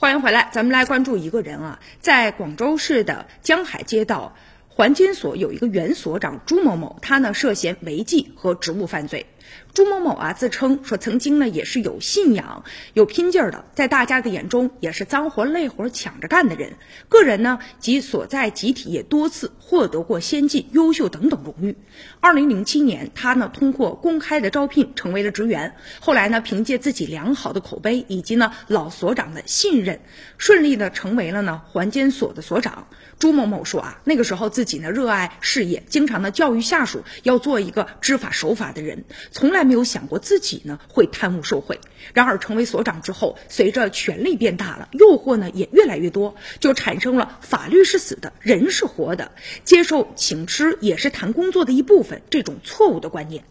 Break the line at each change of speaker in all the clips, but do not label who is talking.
欢迎回来，咱们来关注一个人啊，在广州市的江海街道环监所有一个原所长朱某某，他呢涉嫌违纪和职务犯罪。朱某某啊，自称说曾经呢也是有信仰、有拼劲儿的，在大家的眼中也是脏活累活抢着干的人。个人呢及所在集体也多次获得过先进、优秀等等荣誉。二零零七年，他呢通过公开的招聘成为了职员，后来呢凭借自己良好的口碑以及呢老所长的信任，顺利的成为了呢环监所的所长。朱某某说啊，那个时候自己呢热爱事业，经常呢教育下属要做一个知法守法的人，从来。没有想过自己呢会贪污受贿，然而成为所长之后，随着权力变大了，诱惑呢也越来越多，就产生了法律是死的，人是活的，接受请吃也是谈工作的一部分这种错误的观念。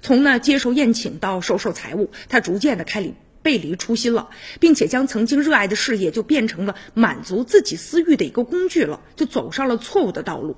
从呢接受宴请到收受财物，他逐渐的开离背离初心了，并且将曾经热爱的事业就变成了满足自己私欲的一个工具了，就走上了错误的道路。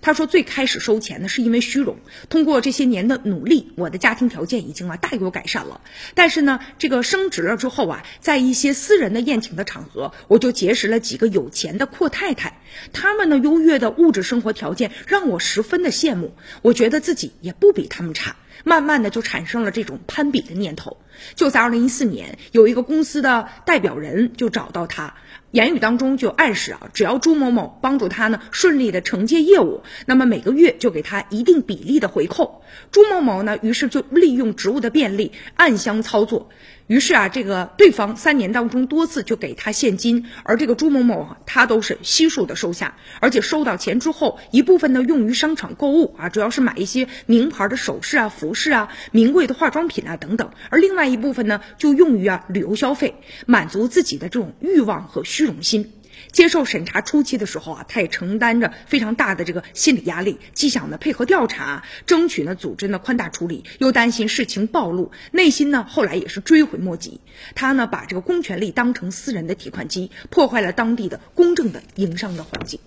他说：“最开始收钱呢，是因为虚荣。通过这些年的努力，我的家庭条件已经啊大有改善了。但是呢，这个升职了之后啊，在一些私人的宴请的场合，我就结识了几个有钱的阔太太。他们呢优越的物质生活条件让我十分的羡慕，我觉得自己也不比他们差。慢慢的就产生了这种攀比的念头。就在二零一四年，有一个公司的代表人就找到他。”言语当中就暗示啊，只要朱某某帮助他呢顺利的承接业务，那么每个月就给他一定比例的回扣。朱某某呢，于是就利用职务的便利暗箱操作。于是啊，这个对方三年当中多次就给他现金，而这个朱某某啊他都是悉数的收下，而且收到钱之后，一部分呢用于商场购物啊，主要是买一些名牌的首饰啊、服饰啊、名贵的化妆品啊等等，而另外一部分呢就用于啊旅游消费，满足自己的这种欲望和需虚荣心。接受审查初期的时候啊，他也承担着非常大的这个心理压力，既想呢配合调查，争取呢组织呢宽大处理，又担心事情暴露，内心呢后来也是追悔莫及。他呢把这个公权力当成私人的提款机，破坏了当地的公正的营商的环境。